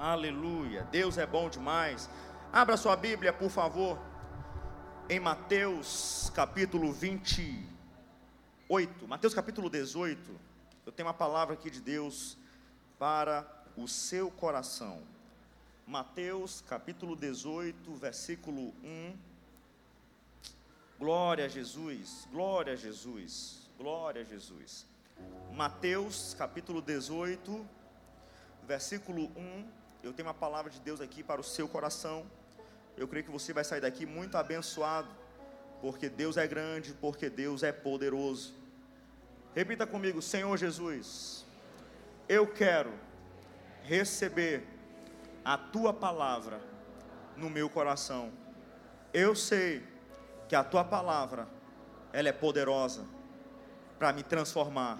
Aleluia. Deus é bom demais. Abra sua Bíblia, por favor, em Mateus capítulo 28. Mateus capítulo 18. Eu tenho uma palavra aqui de Deus para o seu coração. Mateus capítulo 18, versículo 1. Glória a Jesus, glória a Jesus, glória a Jesus. Mateus capítulo 18, versículo 1 eu tenho uma palavra de Deus aqui para o seu coração. Eu creio que você vai sair daqui muito abençoado, porque Deus é grande, porque Deus é poderoso. Repita comigo, Senhor Jesus, eu quero receber a tua palavra no meu coração. Eu sei que a tua palavra ela é poderosa para me transformar,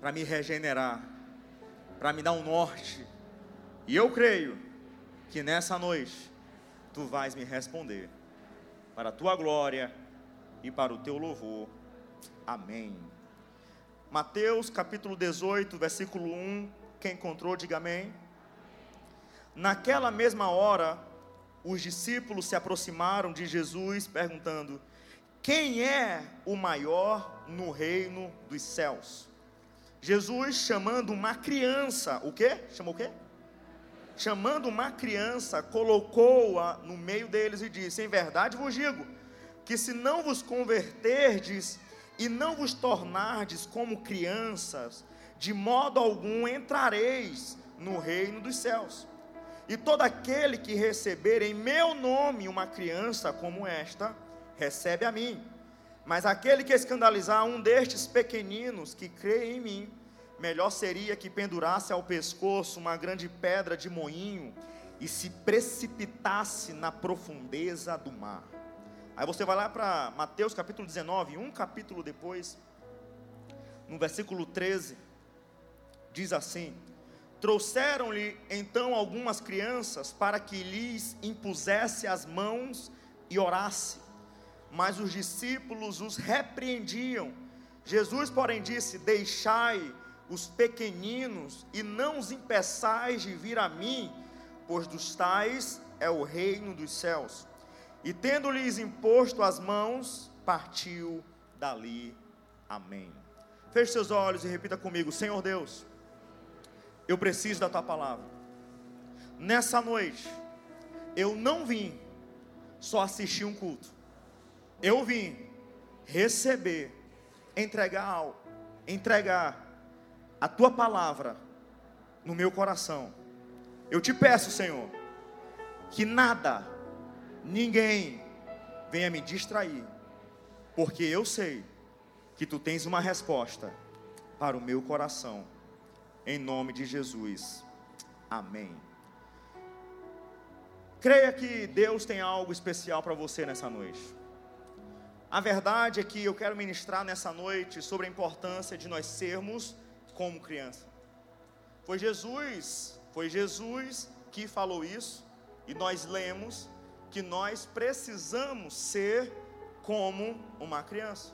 para me regenerar, para me dar um norte e eu creio que nessa noite tu vais me responder para a tua glória e para o teu louvor. Amém. Mateus capítulo 18, versículo 1. Quem encontrou, diga amém. Naquela mesma hora, os discípulos se aproximaram de Jesus, perguntando: Quem é o maior no reino dos céus? Jesus chamando uma criança, o quê? Chamou o quê? Chamando uma criança, colocou-a no meio deles e disse: Em verdade vos digo, que se não vos converterdes e não vos tornardes como crianças, de modo algum entrareis no reino dos céus. E todo aquele que receber em meu nome uma criança como esta, recebe a mim. Mas aquele que escandalizar um destes pequeninos que crê em mim, melhor seria que pendurasse ao pescoço uma grande pedra de moinho e se precipitasse na profundeza do mar. Aí você vai lá para Mateus capítulo 19, um capítulo depois, no versículo 13, diz assim: Trouxeram-lhe então algumas crianças para que lhes impusesse as mãos e orasse, mas os discípulos os repreendiam. Jesus, porém, disse: Deixai os pequeninos, e não os impeçais de vir a mim, pois dos tais é o reino dos céus. E tendo-lhes imposto as mãos, partiu dali. Amém. Feche seus olhos e repita comigo: Senhor Deus, eu preciso da tua palavra. Nessa noite, eu não vim só assistir um culto, eu vim receber, entregar algo, entregar a tua palavra no meu coração. Eu te peço, Senhor, que nada, ninguém venha me distrair, porque eu sei que tu tens uma resposta para o meu coração, em nome de Jesus. Amém. Creia que Deus tem algo especial para você nessa noite. A verdade é que eu quero ministrar nessa noite sobre a importância de nós sermos como criança. Foi Jesus, foi Jesus que falou isso, e nós lemos que nós precisamos ser como uma criança.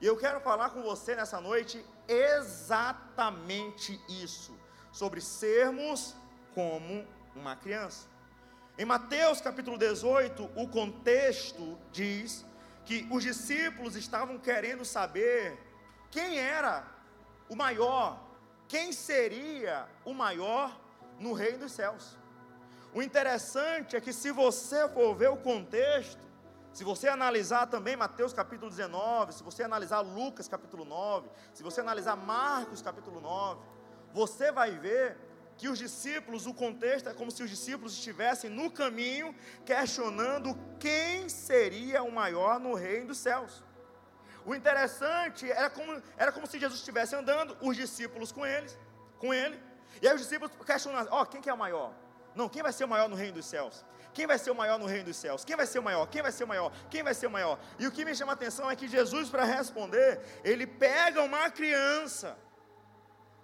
E eu quero falar com você nessa noite exatamente isso, sobre sermos como uma criança. Em Mateus capítulo 18, o contexto diz que os discípulos estavam querendo saber quem era o maior, quem seria o maior no reino dos céus. O interessante é que se você for ver o contexto, se você analisar também Mateus capítulo 19, se você analisar Lucas capítulo 9, se você analisar Marcos capítulo 9, você vai ver que os discípulos, o contexto é como se os discípulos estivessem no caminho questionando quem seria o maior no reino dos céus. O interessante era como, era como se Jesus estivesse andando, os discípulos com eles, com ele. E aí os discípulos questionam: ó, oh, quem que é o maior? Não, quem vai ser o maior no reino dos céus? Quem vai ser o maior no reino dos céus? Quem vai ser o maior? Quem vai ser o maior? Quem vai ser o maior? E o que me chama a atenção é que Jesus, para responder, ele pega uma criança,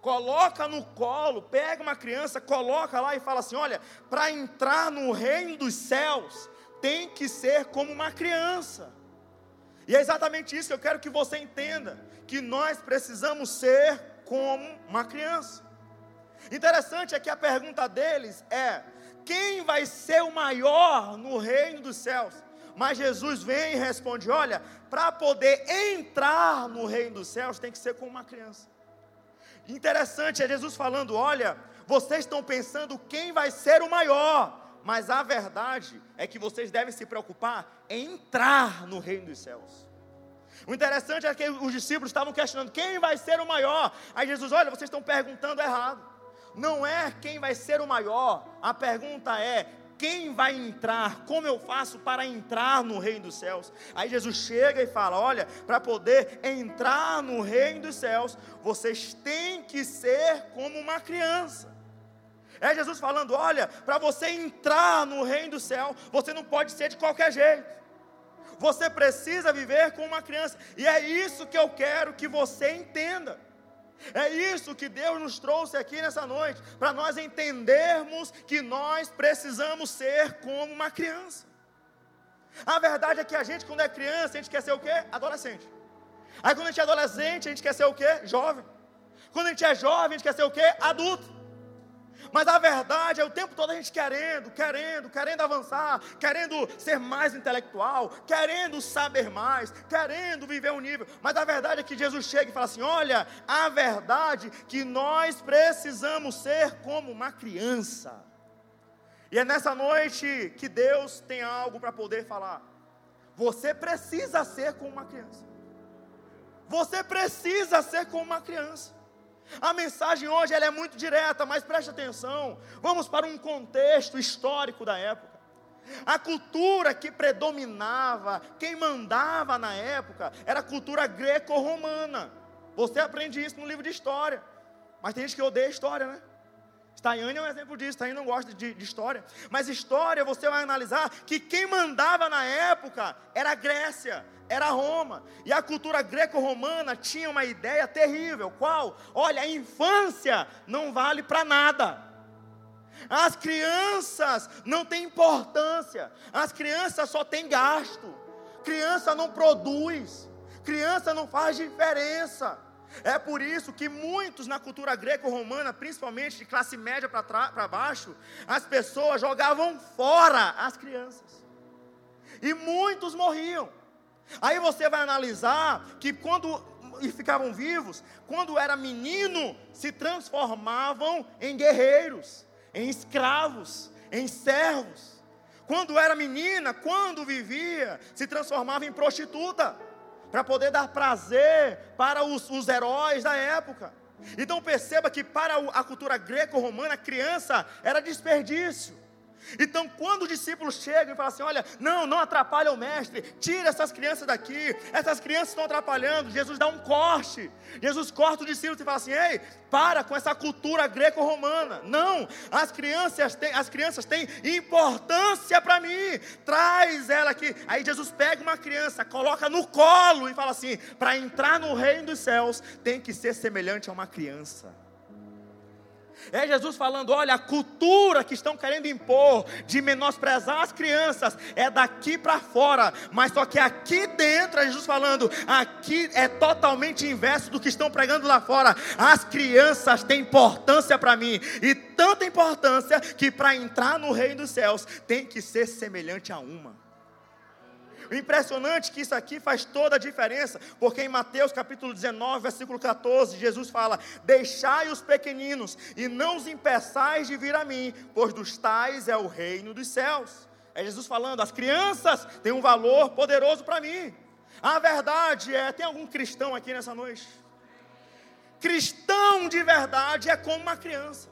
coloca no colo, pega uma criança, coloca lá e fala assim: olha, para entrar no reino dos céus, tem que ser como uma criança. E é exatamente isso que eu quero que você entenda: que nós precisamos ser como uma criança. Interessante é que a pergunta deles é: quem vai ser o maior no reino dos céus? Mas Jesus vem e responde: olha, para poder entrar no reino dos céus tem que ser como uma criança. Interessante é Jesus falando: olha, vocês estão pensando quem vai ser o maior, mas a verdade é que vocês devem se preocupar em entrar no reino dos céus. O interessante é que os discípulos estavam questionando quem vai ser o maior. Aí Jesus, olha, vocês estão perguntando errado. Não é quem vai ser o maior, a pergunta é quem vai entrar? Como eu faço para entrar no reino dos céus? Aí Jesus chega e fala: Olha, para poder entrar no reino dos céus, vocês têm que ser como uma criança. É Jesus falando: Olha, para você entrar no reino do céu, você não pode ser de qualquer jeito. Você precisa viver como uma criança. E é isso que eu quero que você entenda. É isso que Deus nos trouxe aqui nessa noite, para nós entendermos que nós precisamos ser como uma criança. A verdade é que a gente, quando é criança, a gente quer ser o quê? Adolescente. Aí quando a gente é adolescente, a gente quer ser o quê? Jovem. Quando a gente é jovem, a gente quer ser o quê? Adulto. Mas a verdade é o tempo todo a gente querendo, querendo, querendo avançar, querendo ser mais intelectual, querendo saber mais, querendo viver um nível. Mas a verdade é que Jesus chega e fala assim: olha, a verdade que nós precisamos ser como uma criança. E é nessa noite que Deus tem algo para poder falar. Você precisa ser como uma criança. Você precisa ser como uma criança. A mensagem hoje ela é muito direta, mas preste atenção. Vamos para um contexto histórico da época. A cultura que predominava, quem mandava na época, era a cultura greco-romana. Você aprende isso no livro de história. Mas tem gente que odeia história, né? Staiane é um exemplo disso, Staiane não gosta de, de, história. Mas história, você vai analisar que quem mandava na época era a Grécia, era Roma. E a cultura greco-romana tinha uma ideia terrível. Qual? Olha, a infância não vale para nada. As crianças não têm importância. As crianças só têm gasto. Criança não produz. Criança não faz diferença. É por isso que muitos na cultura greco-romana, principalmente de classe média para baixo, as pessoas jogavam fora as crianças. E muitos morriam. Aí você vai analisar que quando e ficavam vivos, quando era menino, se transformavam em guerreiros, em escravos, em servos. Quando era menina, quando vivia, se transformava em prostituta, para poder dar prazer para os, os heróis da época. Então perceba que para a cultura greco-romana, criança era desperdício. Então, quando os discípulos chegam e falam assim: Olha, não, não atrapalha o mestre, tira essas crianças daqui, essas crianças estão atrapalhando. Jesus dá um corte, Jesus corta os discípulos e fala assim: Ei, para com essa cultura greco-romana. Não, as crianças têm, as crianças têm importância para mim, traz ela aqui. Aí Jesus pega uma criança, coloca no colo e fala assim: Para entrar no reino dos céus, tem que ser semelhante a uma criança. É Jesus falando: olha, a cultura que estão querendo impor de menosprezar as crianças é daqui para fora, mas só que aqui dentro, é Jesus falando, aqui é totalmente inverso do que estão pregando lá fora. As crianças têm importância para mim, e tanta importância que para entrar no reino dos céus tem que ser semelhante a uma. O impressionante é que isso aqui faz toda a diferença, porque em Mateus capítulo 19, versículo 14, Jesus fala: Deixai os pequeninos e não os impeçais de vir a mim, pois dos tais é o reino dos céus. É Jesus falando: as crianças têm um valor poderoso para mim. A verdade é: tem algum cristão aqui nessa noite? Cristão de verdade é como uma criança.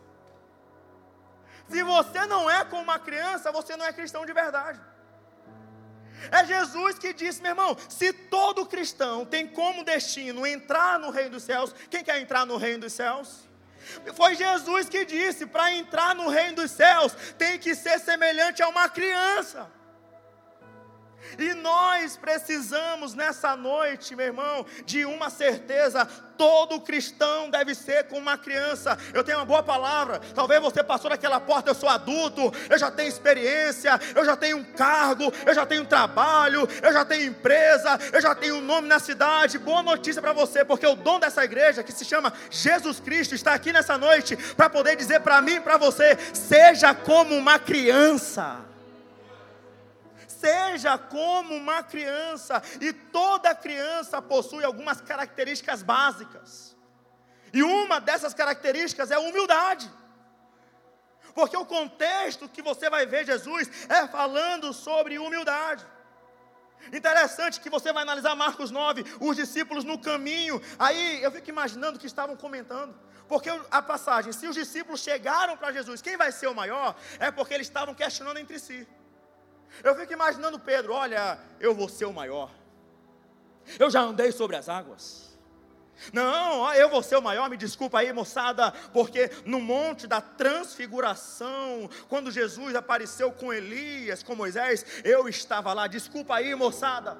Se você não é como uma criança, você não é cristão de verdade. É Jesus que disse, meu irmão, se todo cristão tem como destino entrar no reino dos céus, quem quer entrar no reino dos céus? Foi Jesus que disse: para entrar no reino dos céus, tem que ser semelhante a uma criança. E nós precisamos nessa noite, meu irmão, de uma certeza: todo cristão deve ser como uma criança. Eu tenho uma boa palavra. Talvez você passou naquela porta, eu sou adulto, eu já tenho experiência, eu já tenho um cargo, eu já tenho um trabalho, eu já tenho empresa, eu já tenho um nome na cidade. Boa notícia para você, porque o dom dessa igreja, que se chama Jesus Cristo, está aqui nessa noite para poder dizer para mim e para você: seja como uma criança seja como uma criança, e toda criança possui algumas características básicas, e uma dessas características é a humildade, porque o contexto que você vai ver Jesus é falando sobre humildade. Interessante que você vai analisar Marcos 9, os discípulos no caminho. Aí eu fico imaginando que estavam comentando. Porque a passagem, se os discípulos chegaram para Jesus, quem vai ser o maior? É porque eles estavam questionando entre si. Eu fico imaginando Pedro: olha, eu vou ser o maior. Eu já andei sobre as águas. Não, eu vou ser o maior, me desculpa aí, moçada, porque no monte da transfiguração, quando Jesus apareceu com Elias, com Moisés, eu estava lá. Desculpa aí, moçada.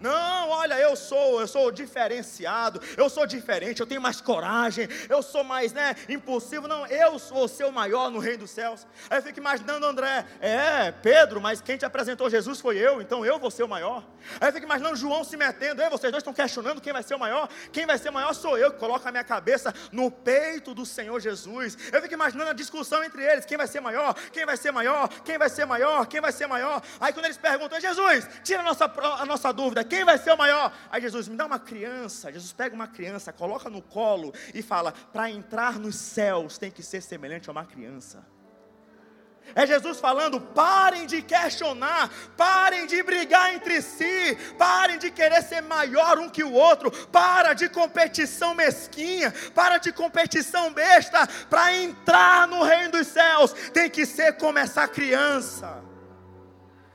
Não, olha, eu sou, eu sou diferenciado, eu sou diferente, eu tenho mais coragem, eu sou mais, né, impulsivo. Não, eu ser o maior no reino dos céus. Aí eu fico imaginando André, é, Pedro, mas quem te apresentou Jesus foi eu, então eu vou ser o maior. Aí eu fico imaginando João se metendo, ei, vocês dois estão questionando quem vai ser o maior. Quem vai ser o maior sou eu, que coloco a minha cabeça no peito do Senhor Jesus. Eu fico imaginando a discussão entre eles, quem vai ser maior, quem vai ser maior, quem vai ser maior, quem vai ser maior. Aí quando eles perguntam, Jesus, tira a nossa, a nossa dúvida, quem vai ser o maior? Aí Jesus, me dá uma criança. Jesus pega uma criança, coloca no colo e fala: para entrar nos céus tem que ser semelhante a uma criança. É Jesus falando: parem de questionar, parem de brigar entre si, parem de querer ser maior um que o outro, para de competição mesquinha, para de competição besta, para entrar no reino dos céus, tem que ser como essa criança.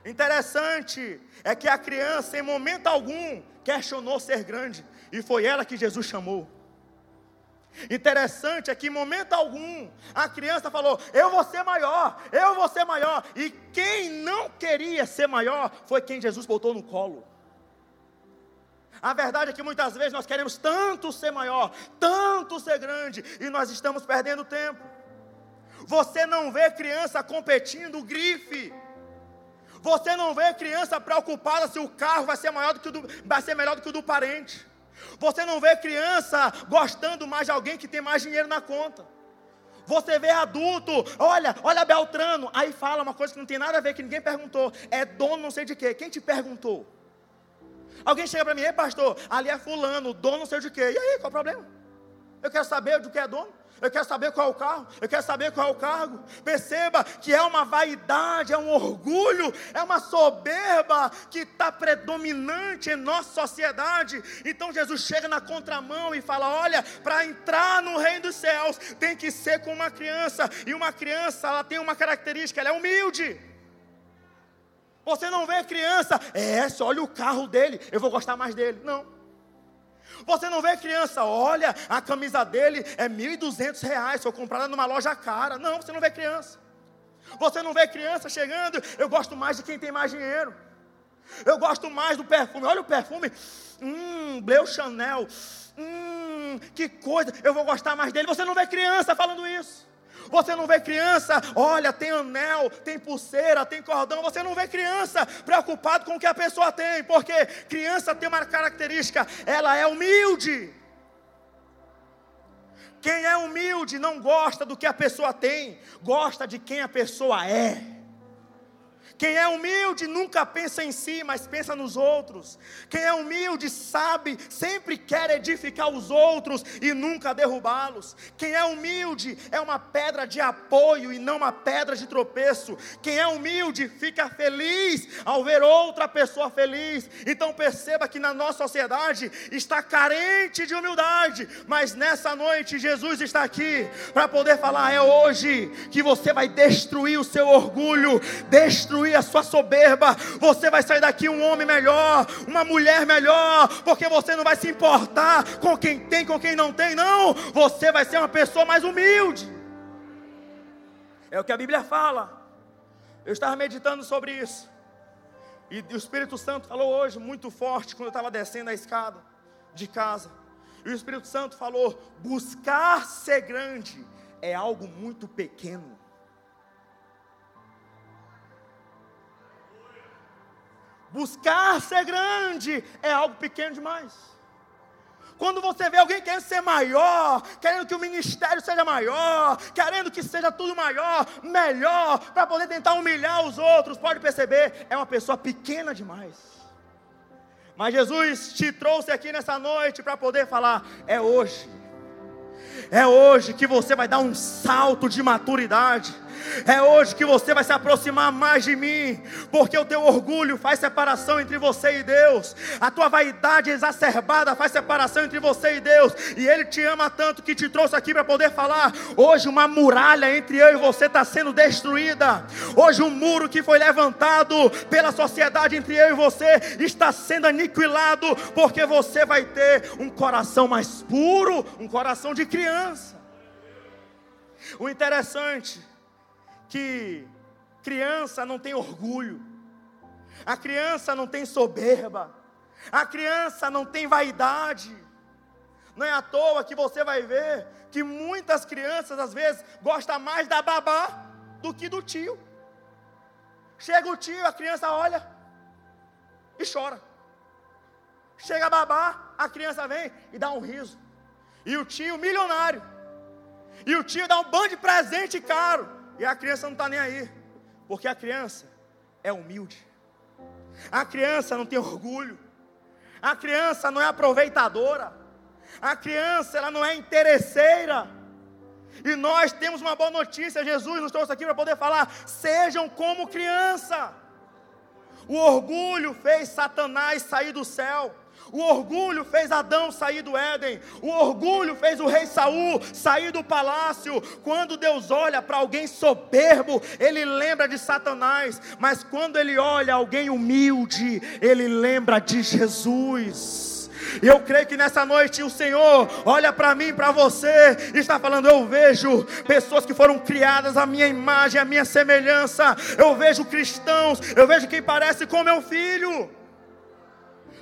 Interessante é que a criança, em momento algum, questionou ser grande, e foi ela que Jesus chamou. Interessante é que em momento algum a criança falou: Eu vou ser maior, eu vou ser maior. E quem não queria ser maior foi quem Jesus botou no colo. A verdade é que muitas vezes nós queremos tanto ser maior, tanto ser grande, e nós estamos perdendo tempo. Você não vê criança competindo grife. Você não vê criança preocupada se o carro vai ser maior do que do, vai ser melhor do que o do parente. Você não vê criança gostando mais de alguém que tem mais dinheiro na conta. Você vê adulto, olha, olha Beltrano, aí fala uma coisa que não tem nada a ver, que ninguém perguntou. É dono não sei de quê. Quem te perguntou? Alguém chega para mim, ei pastor, ali é fulano, dono não sei de quê. E aí, qual o problema? Eu quero saber do que é dono eu quero saber qual é o carro, eu quero saber qual é o cargo. Perceba que é uma vaidade, é um orgulho, é uma soberba que está predominante em nossa sociedade. Então Jesus chega na contramão e fala: Olha, para entrar no reino dos céus tem que ser com uma criança, e uma criança ela tem uma característica, ela é humilde. Você não vê criança, é, só olha o carro dele, eu vou gostar mais dele. Não. Você não vê criança, olha, a camisa dele é R$ 1.200, foi comprada numa loja cara. Não, você não vê criança. Você não vê criança chegando, eu gosto mais de quem tem mais dinheiro. Eu gosto mais do perfume. Olha o perfume. Hum, Bleu Chanel. Hum, que coisa. Eu vou gostar mais dele. Você não vê criança falando isso. Você não vê criança, olha, tem anel, tem pulseira, tem cordão. Você não vê criança preocupado com o que a pessoa tem, porque criança tem uma característica, ela é humilde. Quem é humilde não gosta do que a pessoa tem, gosta de quem a pessoa é. Quem é humilde nunca pensa em si, mas pensa nos outros. Quem é humilde sabe, sempre quer edificar os outros e nunca derrubá-los. Quem é humilde é uma pedra de apoio e não uma pedra de tropeço. Quem é humilde fica feliz ao ver outra pessoa feliz. Então perceba que na nossa sociedade está carente de humildade, mas nessa noite Jesus está aqui para poder falar: é hoje que você vai destruir o seu orgulho, destruir destruir a sua soberba. Você vai sair daqui um homem melhor, uma mulher melhor, porque você não vai se importar com quem tem, com quem não tem, não. Você vai ser uma pessoa mais humilde. É o que a Bíblia fala. Eu estava meditando sobre isso. E o Espírito Santo falou hoje muito forte quando eu estava descendo a escada de casa. E o Espírito Santo falou: buscar ser grande é algo muito pequeno. Buscar ser grande é algo pequeno demais. Quando você vê alguém querendo ser maior, querendo que o ministério seja maior, querendo que seja tudo maior, melhor, para poder tentar humilhar os outros, pode perceber, é uma pessoa pequena demais. Mas Jesus te trouxe aqui nessa noite para poder falar: é hoje, é hoje que você vai dar um salto de maturidade é hoje que você vai se aproximar mais de mim, porque o teu orgulho faz separação entre você e Deus, a tua vaidade exacerbada faz separação entre você e Deus, e Ele te ama tanto que te trouxe aqui para poder falar. Hoje, uma muralha entre eu e você está sendo destruída, hoje, um muro que foi levantado pela sociedade entre eu e você está sendo aniquilado, porque você vai ter um coração mais puro, um coração de criança. O interessante que criança não tem orgulho, a criança não tem soberba, a criança não tem vaidade. Não é à toa que você vai ver que muitas crianças às vezes gostam mais da babá do que do tio. Chega o tio, a criança olha e chora. Chega a babá, a criança vem e dá um riso. E o tio milionário. E o tio dá um bando de presente caro. E a criança não está nem aí, porque a criança é humilde, a criança não tem orgulho, a criança não é aproveitadora, a criança ela não é interesseira. E nós temos uma boa notícia, Jesus nos trouxe aqui para poder falar: sejam como criança. O orgulho fez Satanás sair do céu. O orgulho fez Adão sair do Éden. O orgulho fez o rei Saul sair do palácio. Quando Deus olha para alguém soberbo, ele lembra de Satanás, mas quando ele olha alguém humilde, ele lembra de Jesus. E eu creio que nessa noite o Senhor olha para mim, para você, e está falando: Eu vejo pessoas que foram criadas à minha imagem, à minha semelhança. Eu vejo cristãos, eu vejo quem parece com meu filho.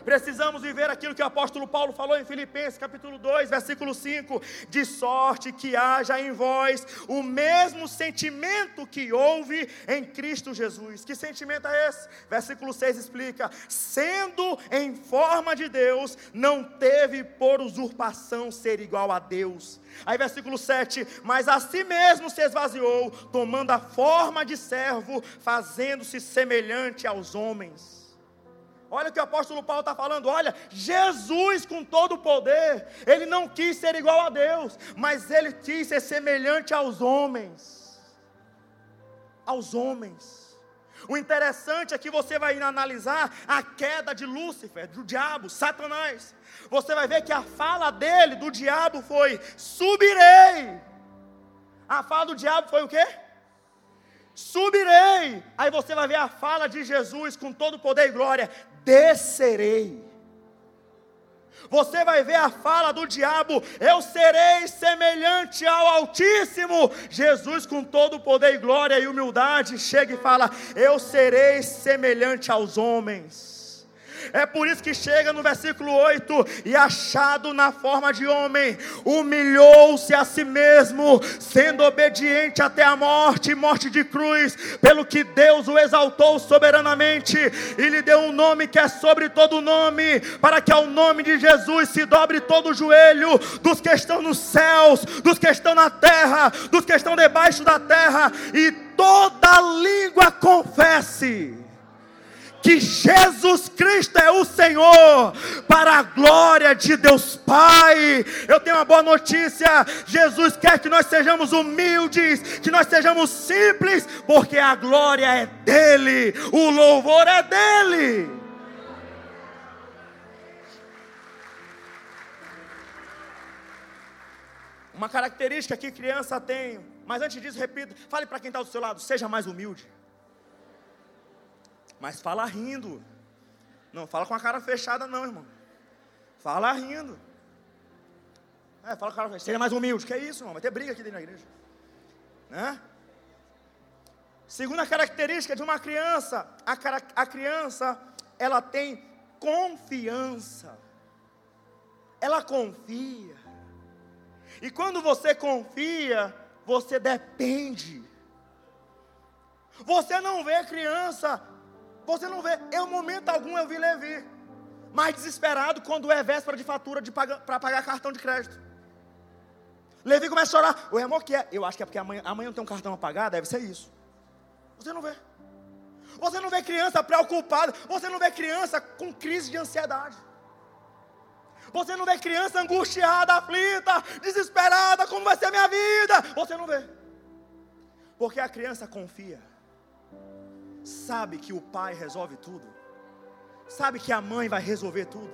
Precisamos viver aquilo que o apóstolo Paulo falou em Filipenses, capítulo 2, versículo 5: de sorte que haja em vós o mesmo sentimento que houve em Cristo Jesus. Que sentimento é esse? Versículo 6 explica: sendo em forma de Deus, não teve por usurpação ser igual a Deus. Aí, versículo 7: Mas a si mesmo se esvaziou, tomando a forma de servo, fazendo-se semelhante aos homens. Olha o que o apóstolo Paulo está falando. Olha, Jesus com todo o poder, ele não quis ser igual a Deus, mas ele quis ser semelhante aos homens. Aos homens. O interessante é que você vai analisar a queda de Lúcifer, do diabo, Satanás. Você vai ver que a fala dele, do diabo, foi: subirei. A fala do diabo foi o quê? Subirei. Aí você vai ver a fala de Jesus com todo poder e glória: descerei. Você vai ver a fala do diabo: eu serei semelhante ao Altíssimo. Jesus, com todo o poder e glória e humildade, chega e fala: eu serei semelhante aos homens. É por isso que chega no versículo 8: e achado na forma de homem, humilhou-se a si mesmo, sendo obediente até a morte morte de cruz, pelo que Deus o exaltou soberanamente e lhe deu um nome que é sobre todo nome, para que ao nome de Jesus se dobre todo o joelho dos que estão nos céus, dos que estão na terra, dos que estão debaixo da terra, e toda língua confesse que Jesus Cristo é o Senhor, para a glória de Deus Pai. Eu tenho uma boa notícia: Jesus quer que nós sejamos humildes, que nós sejamos simples, porque a glória é dEle, o louvor é dEle. Uma característica que criança tem, mas antes disso, repito, fale para quem está do seu lado: seja mais humilde. Mas fala rindo. Não fala com a cara fechada, não, irmão. Fala rindo. É, fala com a cara fechada. Seja mais humilde. Que é isso, irmão? Vai ter briga aqui dentro da igreja. Né? Segunda característica de uma criança, a, a criança, ela tem confiança. Ela confia. E quando você confia, você depende. Você não vê criança, você não vê, em momento algum eu vi Levi, mais desesperado quando é véspera de fatura para pagar cartão de crédito. Levi começa a chorar. O irmão que é? Eu acho que é porque amanhã, amanhã não tem um cartão a pagar, deve ser isso. Você não vê. Você não vê criança preocupada. Você não vê criança com crise de ansiedade. Você não vê criança angustiada, aflita, desesperada, como vai ser minha vida? Você não vê. Porque a criança confia. Sabe que o pai resolve tudo. Sabe que a mãe vai resolver tudo.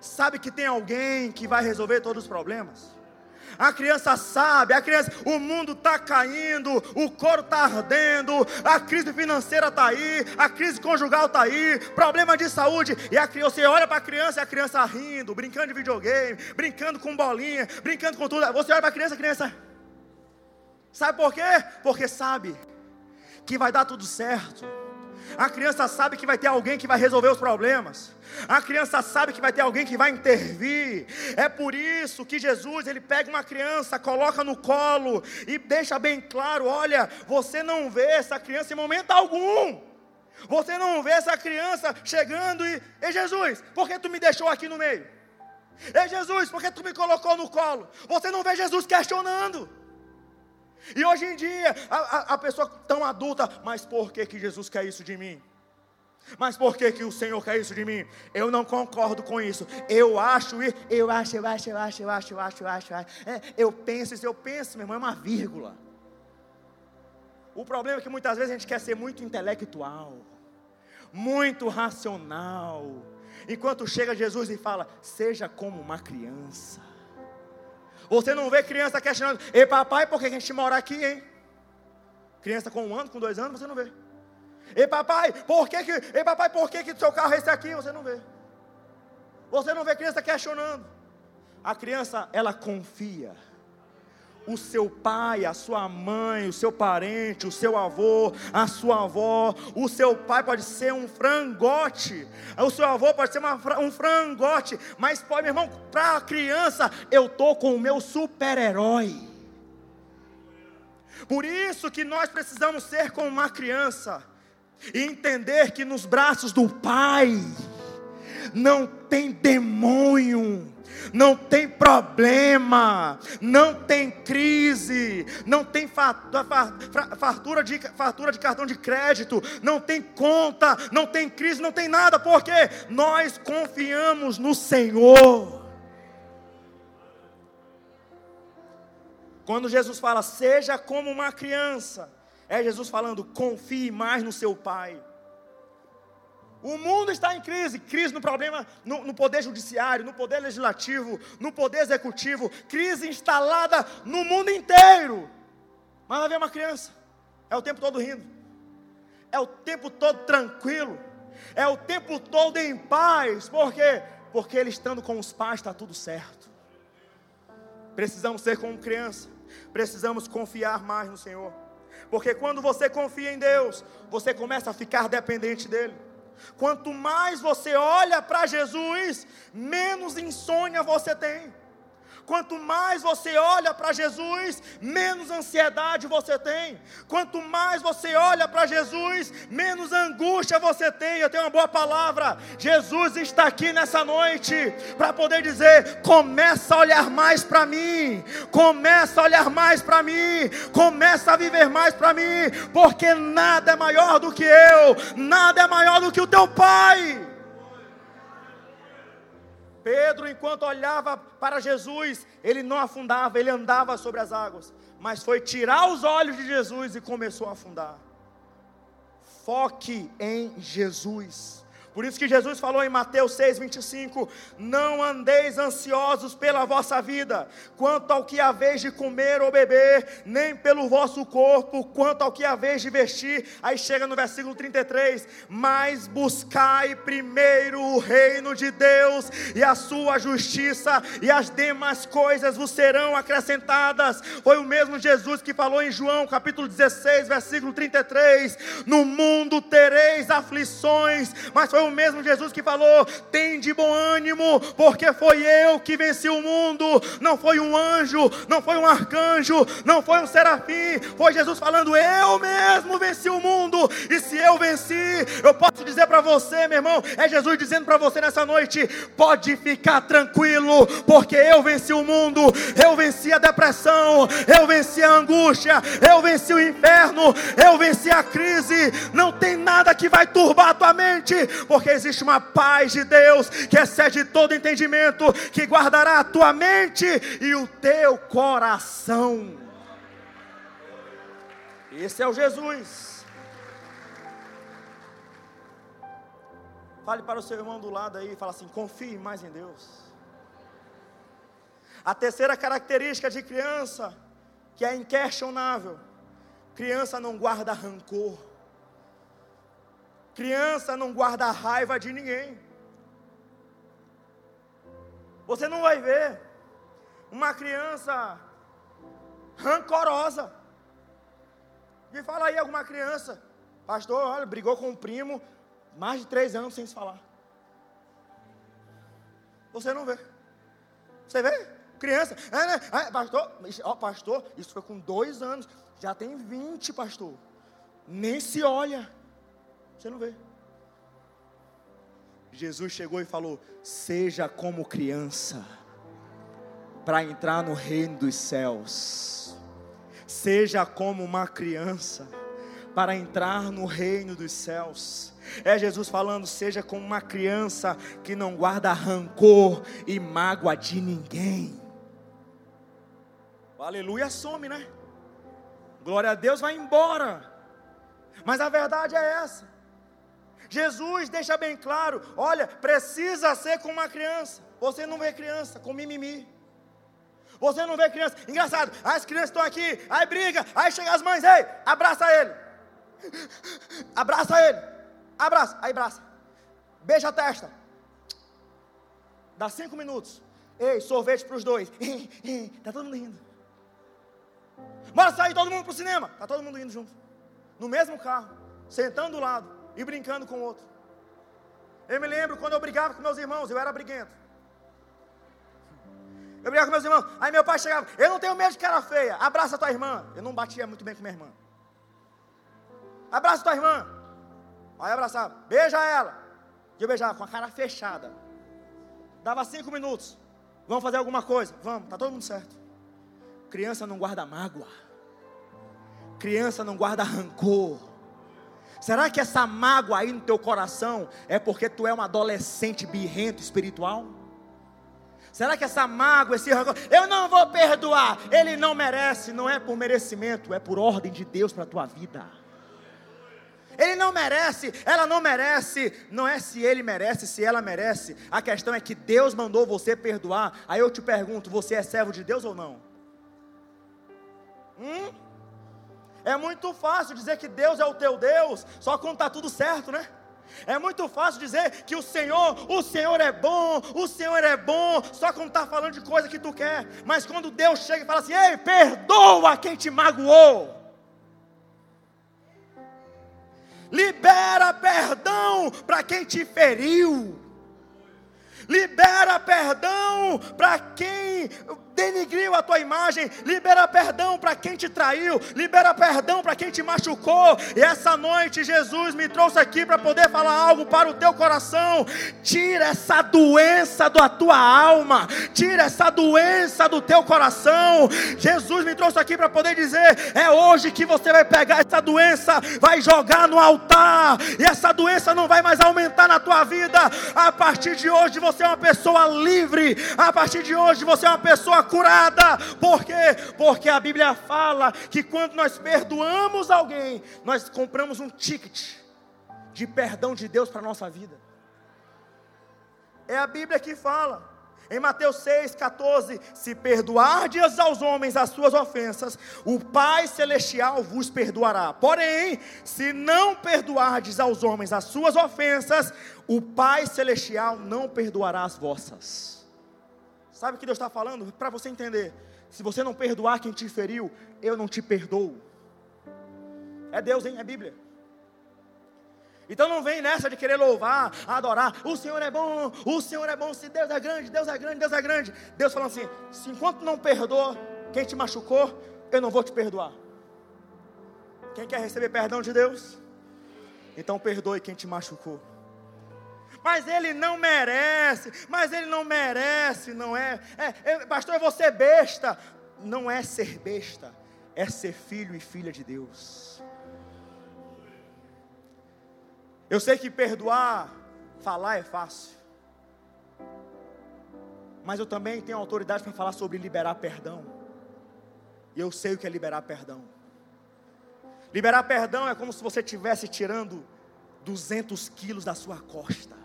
Sabe que tem alguém que vai resolver todos os problemas. A criança sabe, a criança, o mundo está caindo, o couro está ardendo, a crise financeira está aí, a crise conjugal está aí, problema de saúde, e a criança, você olha para a criança e a criança rindo, brincando de videogame, brincando com bolinha, brincando com tudo. Você olha para a criança, a criança. Sabe por quê? Porque sabe que vai dar tudo certo. A criança sabe que vai ter alguém que vai resolver os problemas. A criança sabe que vai ter alguém que vai intervir. É por isso que Jesus, ele pega uma criança, coloca no colo e deixa bem claro, olha, você não vê essa criança em momento algum. Você não vê essa criança chegando e, ei Jesus, por que tu me deixou aqui no meio? Ei Jesus, por que tu me colocou no colo? Você não vê Jesus questionando. E hoje em dia, a, a, a, pessoa tão adulta, mas por que, que Jesus quer isso de mim? Mas por que, que o Senhor quer isso de mim? Eu não concordo com isso. Eu acho, eu acho, eu acho, eu acho, eu acho, eu acho, eu acho. É, eu penso isso, eu penso, meu irmão, é uma vírgula. O problema é que muitas vezes a gente quer ser muito intelectual, muito racional. Enquanto chega Jesus e fala, seja como uma criança. Você não vê criança questionando, ei papai, por que a gente mora aqui, hein? Criança com um ano, com dois anos, você não vê. Ei papai, por que que, ei papai, por que que seu carro é esse aqui? Você não vê. Você não vê criança questionando. A criança, ela confia o seu pai, a sua mãe, o seu parente, o seu avô, a sua avó, o seu pai pode ser um frangote, o seu avô pode ser uma, um frangote, mas pode, meu irmão, para a criança, eu estou com o meu super-herói. Por isso que nós precisamos ser como uma criança e entender que nos braços do Pai não tem demônio não tem problema, não tem crise, não tem fartura de, fartura de cartão de crédito, não tem conta, não tem crise, não tem nada, porque nós confiamos no Senhor. Quando Jesus fala, seja como uma criança, é Jesus falando, confie mais no seu Pai. O mundo está em crise, crise no problema, no, no, poder judiciário, no poder legislativo, no poder executivo, crise instalada no mundo inteiro. Mas vai ver uma criança, é o tempo todo rindo, é o tempo todo tranquilo, é o tempo todo em paz, por quê? Porque ele estando com os pais está tudo certo. Precisamos ser como criança, precisamos confiar mais no Senhor, porque quando você confia em Deus, você começa a ficar dependente dEle. Quanto mais você olha para Jesus, menos insônia você tem. Quanto mais você olha para Jesus, menos ansiedade você tem. Quanto mais você olha para Jesus, menos angústia você tem. Eu tenho uma boa palavra. Jesus está aqui nessa noite para poder dizer: começa a olhar mais para mim, começa a olhar mais para mim, começa a viver mais para mim, porque nada é maior do que eu, nada é maior do que o teu Pai. Pedro, enquanto olhava para Jesus, ele não afundava, ele andava sobre as águas, mas foi tirar os olhos de Jesus e começou a afundar. Foque em Jesus, Por isso que Jesus falou em Mateus 6, 25: Não andeis ansiosos pela vossa vida, quanto ao que haveis de comer ou beber, nem pelo vosso corpo, quanto ao que haveis de vestir. Aí chega no versículo 33: Mas buscai primeiro o reino de Deus e a sua justiça, e as demais coisas vos serão acrescentadas. Foi o mesmo Jesus que falou em João capítulo 16, versículo 33: No mundo tereis aflições, mas foi o mesmo Jesus que falou: tem de bom ânimo, porque foi eu que venci o mundo, não foi um anjo, não foi um arcanjo, não foi um serafim, foi Jesus falando: eu mesmo venci o mundo, e se eu venci, eu posso dizer para você, meu irmão, é Jesus dizendo para você nessa noite: pode ficar tranquilo, porque eu venci o mundo, eu venci a depressão, eu venci a angústia, eu venci o inferno, eu venci a crise, não tem nada que vai turbar a tua mente, porque existe uma paz de Deus que excede todo entendimento, que guardará a tua mente e o teu coração. Esse é o Jesus. Fale para o seu irmão do lado aí fala assim: confie mais em Deus. A terceira característica de criança, que é inquestionável: criança não guarda rancor. Criança não guarda raiva de ninguém. Você não vai ver uma criança rancorosa. Me fala aí alguma criança, pastor, olha, brigou com um primo, mais de três anos sem se falar. Você não vê. Você vê? Criança, é, pastor, ó, pastor, isso foi com dois anos, já tem vinte, pastor. Nem se olha. Você não vê. Jesus chegou e falou: Seja como criança, para entrar no reino dos céus. Seja como uma criança, para entrar no reino dos céus. É Jesus falando: Seja como uma criança que não guarda rancor e mágoa de ninguém. Aleluia some, né? Glória a Deus vai embora. Mas a verdade é essa. Jesus deixa bem claro: olha, precisa ser como uma criança. Você não vê criança com mimimi. Você não vê criança. Engraçado, as crianças estão aqui, aí briga, aí chega as mães, ei, abraça ele. Abraça ele. Abraça, aí abraça. Beija a testa. Dá cinco minutos. Ei, sorvete para os dois. tá todo mundo rindo. Bora sair todo mundo para o cinema. Tá todo mundo indo junto. No mesmo carro, sentando do lado e brincando com o outro. Eu me lembro quando eu brigava com meus irmãos, eu era briguento. Eu brigava com meus irmãos, aí meu pai chegava, eu não tenho medo de cara feia, abraça tua irmã. Eu não batia muito bem com minha irmã. Abraça tua irmã. Aí abraçava, beija ela. E eu beijava com a cara fechada. Dava cinco minutos. Vamos fazer alguma coisa? Vamos, tá todo mundo certo. Criança não guarda mágoa. Criança não guarda rancor. Será que essa mágoa aí no teu coração é porque tu é um adolescente birrento espiritual? Será que essa mágoa, esse rancor, eu não vou perdoar, ele não merece, não é por merecimento, é por ordem de Deus para a tua vida. Ele não merece, ela não merece, não é se ele merece, se ela merece, a questão é que Deus mandou você perdoar. Aí eu te pergunto: você é servo de Deus ou não? Hum? É muito fácil dizer que Deus é o teu Deus, só quando está tudo certo, né? É muito fácil dizer que o Senhor, o Senhor é bom, o Senhor é bom, só quando está falando de coisa que tu quer. Mas quando Deus chega e fala assim: Ei, perdoa quem te magoou. Libera perdão para quem te feriu. Libera perdão para quem denigriu a tua imagem, libera perdão para quem te traiu, libera perdão para quem te machucou. E essa noite Jesus me trouxe aqui para poder falar algo para o teu coração. Tira essa doença da tua alma, tira essa doença do teu coração. Jesus me trouxe aqui para poder dizer: é hoje que você vai pegar essa doença, vai jogar no altar, e essa doença não vai mais aumentar na tua vida. A partir de hoje você é uma pessoa livre, a partir de hoje você é uma pessoa curada. Por quê? Porque a Bíblia fala que quando nós perdoamos alguém, nós compramos um ticket de perdão de Deus para a nossa vida. É a Bíblia que fala. Em Mateus 6, 14: Se perdoardes aos homens as suas ofensas, o Pai Celestial vos perdoará. Porém, se não perdoardes aos homens as suas ofensas, o Pai Celestial não perdoará as vossas. Sabe o que Deus está falando? Para você entender. Se você não perdoar quem te feriu, eu não te perdoo. É Deus, hein? É Bíblia. Então não vem nessa de querer louvar, adorar. O Senhor é bom, o Senhor é bom. Se Deus é grande, Deus é grande, Deus é grande. Deus falando assim: se enquanto não perdoa quem te machucou, eu não vou te perdoar. Quem quer receber perdão de Deus? Então perdoe quem te machucou. Mas ele não merece, mas ele não merece, não é? é, é pastor, é você besta. Não é ser besta, é ser filho e filha de Deus. Eu sei que perdoar, falar é fácil. Mas eu também tenho autoridade para falar sobre liberar perdão. E eu sei o que é liberar perdão. Liberar perdão é como se você estivesse tirando 200 quilos da sua costa.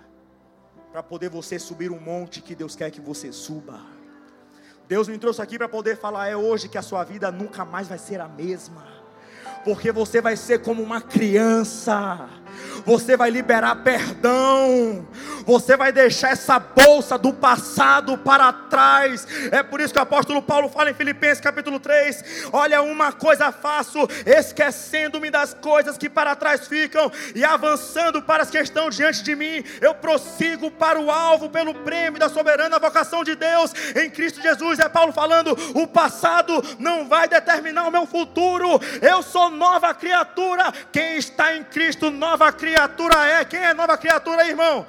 Para poder você subir um monte que Deus quer que você suba. Deus me trouxe aqui para poder falar: é hoje que a sua vida nunca mais vai ser a mesma porque você vai ser como uma criança, você vai liberar perdão, você vai deixar essa bolsa do passado para trás. É por isso que o apóstolo Paulo fala em Filipenses capítulo 3: Olha, uma coisa faço, esquecendo-me das coisas que para trás ficam e avançando para as que estão diante de mim, eu prossigo para o alvo pelo prêmio da soberana vocação de Deus em Cristo Jesus. É Paulo falando: o passado não vai determinar o meu futuro, eu sou nova criatura. Quem está em Cristo, nova criatura é. Quem é nova criatura, irmão?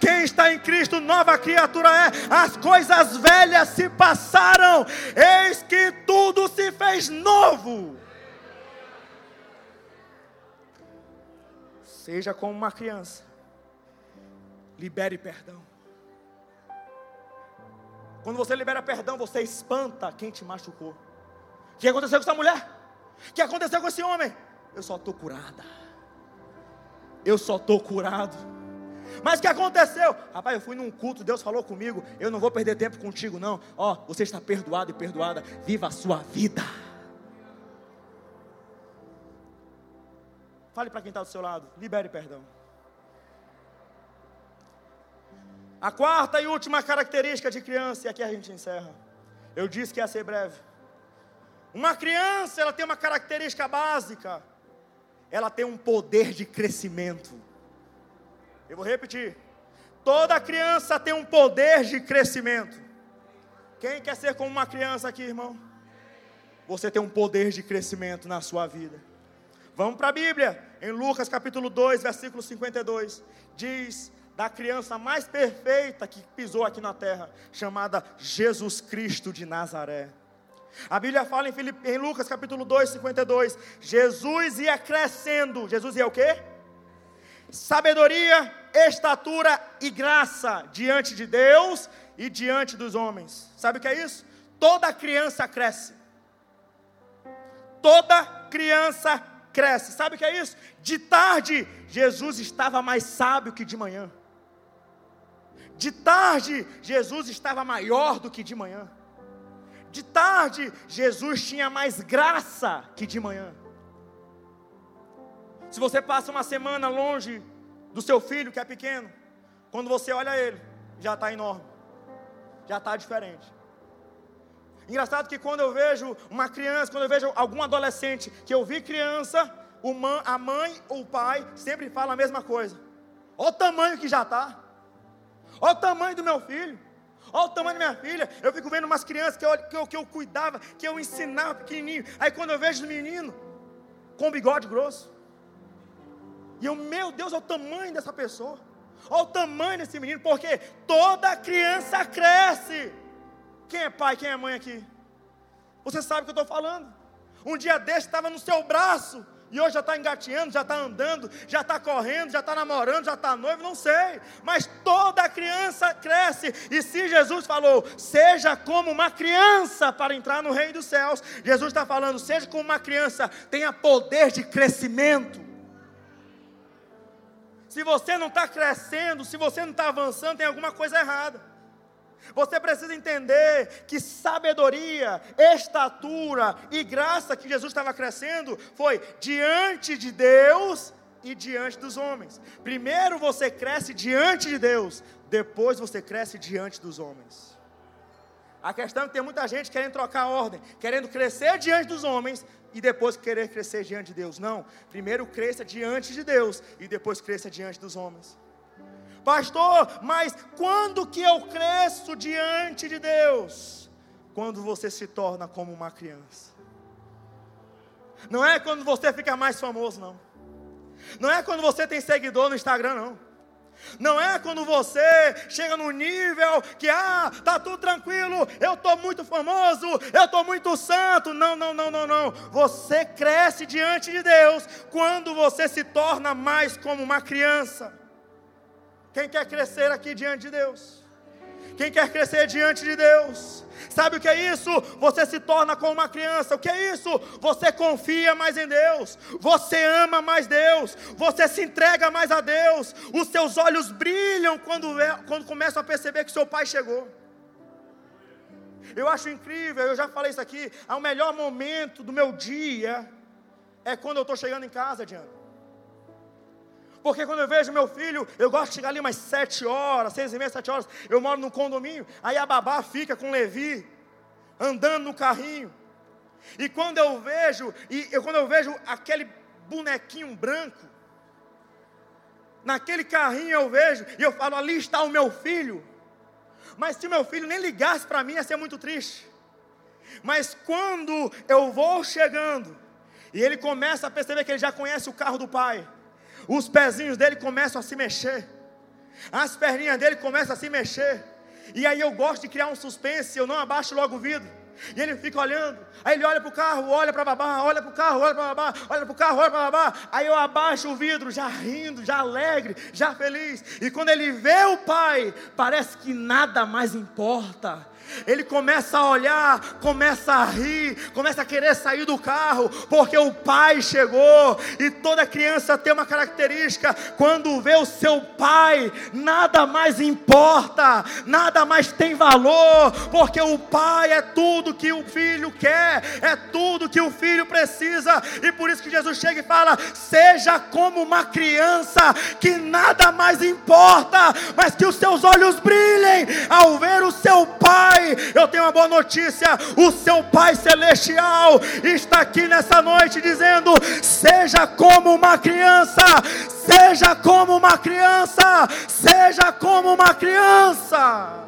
Quem está em Cristo, nova criatura é. As coisas velhas se passaram, eis que tudo se fez novo. Seja como uma criança, libere perdão. Quando você libera perdão, você espanta quem te machucou. O que aconteceu com essa mulher? O que aconteceu com esse homem? Eu só estou curada. Eu só estou curado. Mas o que aconteceu? Rapaz, eu fui num culto, Deus falou comigo. Eu não vou perder tempo contigo, não. Ó, você está perdoado e perdoada. Viva a sua vida. Fale para quem está do seu lado. Libere perdão. A quarta e última característica de criança, e aqui a gente encerra. Eu disse que ia ser breve. Uma criança, ela tem uma característica básica. Ela tem um poder de crescimento. Eu vou repetir. Toda criança tem um poder de crescimento. Quem quer ser como uma criança aqui, irmão? Você tem um poder de crescimento na sua vida. Vamos para a Bíblia, em Lucas capítulo 2, versículo 52. Diz da criança mais perfeita que pisou aqui na terra, chamada Jesus Cristo de Nazaré. A Bíblia fala em, Filipe, em Lucas capítulo 2, 52, Jesus ia crescendo. Jesus ia o quê? Sabedoria, estatura e graça diante de Deus e diante dos homens. Sabe o que é isso? Toda criança cresce. Toda criança cresce. Sabe o que é isso? De tarde, Jesus estava mais sábio que de manhã. De tarde, Jesus estava maior do que de manhã. De tarde, Jesus tinha mais graça que de manhã. Se você passa uma semana longe do seu filho que é pequeno, quando você olha ele, já está enorme, já está diferente. Engraçado que quando eu vejo uma criança, quando eu vejo algum adolescente que eu vi criança, a mãe ou o pai sempre fala a mesma coisa. Olha o tamanho que já está. Olha o tamanho do meu filho. Olha o tamanho da minha filha. Eu fico vendo umas crianças que eu, que eu, que eu cuidava, que eu ensinava pequenininho. Aí quando eu vejo os meninos com bigode grosso. E eu, meu Deus, olha o tamanho dessa pessoa. Olha o tamanho desse menino, porque toda criança cresce. Quem é pai, quem é mãe aqui? Você sabe o que eu estou falando. Um dia desse estava no seu braço e hoje já está engateando, já está andando, já está correndo, já está namorando, já está noivo, não sei. Mas toda criança cresce. E se Jesus falou, seja como uma criança para entrar no reino dos céus, Jesus está falando, seja como uma criança, tenha poder de crescimento. Se você não está crescendo, se você não está avançando, tem alguma coisa errada. Você precisa entender que sabedoria, estatura e graça que Jesus estava crescendo foi diante de Deus e diante dos homens. Primeiro você cresce diante de Deus, depois você cresce diante dos homens. A questão é que tem muita gente querendo trocar a ordem, querendo crescer diante dos homens e depois querer crescer diante de Deus. Não, primeiro cresça diante de Deus e depois cresça diante dos homens. Pastor, mas quando que eu cresço diante de Deus? Quando você se torna como uma criança. Não é quando você fica mais famoso, não. Não é quando você tem seguidor no Instagram, não. Não é quando você chega no nível que, ah, tá tudo tranquilo, eu estou muito famoso, eu estou muito santo. Não, não, não, não, não. Você cresce diante de Deus quando você se torna mais como uma criança. Quem quer crescer aqui diante de Deus? Quem quer crescer diante de Deus? Sabe o que é isso? Você se torna como uma criança. O que é isso? Você confia mais em Deus. Você ama mais Deus. Você se entrega mais a Deus. Os seus olhos brilham quando, quando começam a perceber que seu pai chegou. Eu acho incrível, eu já falei isso aqui. O melhor momento do meu dia é quando eu estou chegando em casa, Diana. Porque quando eu vejo meu filho, eu gosto de chegar ali umas sete horas, seis e meia, sete horas. Eu moro num condomínio, aí a babá fica com o Levi, andando no carrinho. E quando eu vejo, e eu, quando eu vejo aquele bonequinho branco, naquele carrinho eu vejo, e eu falo, ali está o meu filho. Mas se meu filho nem ligasse para mim, ia ser muito triste. Mas quando eu vou chegando, e ele começa a perceber que ele já conhece o carro do pai, os pezinhos dele começam a se mexer, as perninhas dele começam a se mexer, e aí eu gosto de criar um suspense, eu não abaixo logo o vidro. E ele fica olhando, aí ele olha para o carro, olha para babá, olha para o carro, olha para babá, olha para o carro, olha para babá. Aí eu abaixo o vidro, já rindo, já alegre, já feliz. E quando ele vê o pai, parece que nada mais importa ele começa a olhar, começa a rir, começa a querer sair do carro, porque o pai chegou. E toda criança tem uma característica: quando vê o seu pai, nada mais importa, nada mais tem valor, porque o pai é tudo que o filho quer, é tudo que o filho precisa. E por isso que Jesus chega e fala: seja como uma criança, que nada mais importa, mas que os seus olhos brilhem ao ver o seu pai Pai, eu tenho uma boa notícia: o seu Pai Celestial está aqui nessa noite dizendo: seja como uma criança, seja como uma criança, seja como uma criança.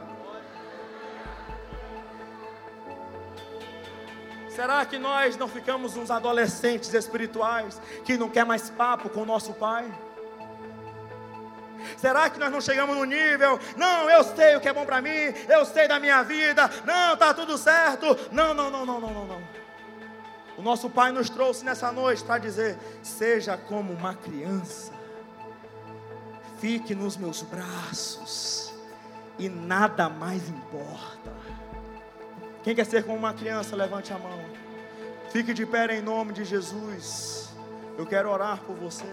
Será que nós não ficamos uns adolescentes espirituais que não quer mais papo com o nosso Pai? Será que nós não chegamos no nível? Não, eu sei o que é bom para mim, eu sei da minha vida, não, está tudo certo. Não, não, não, não, não, não, não. O nosso Pai nos trouxe nessa noite para dizer: seja como uma criança, fique nos meus braços, e nada mais importa. Quem quer ser como uma criança, levante a mão. Fique de pé em nome de Jesus. Eu quero orar por você.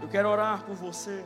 Eu quero orar por você.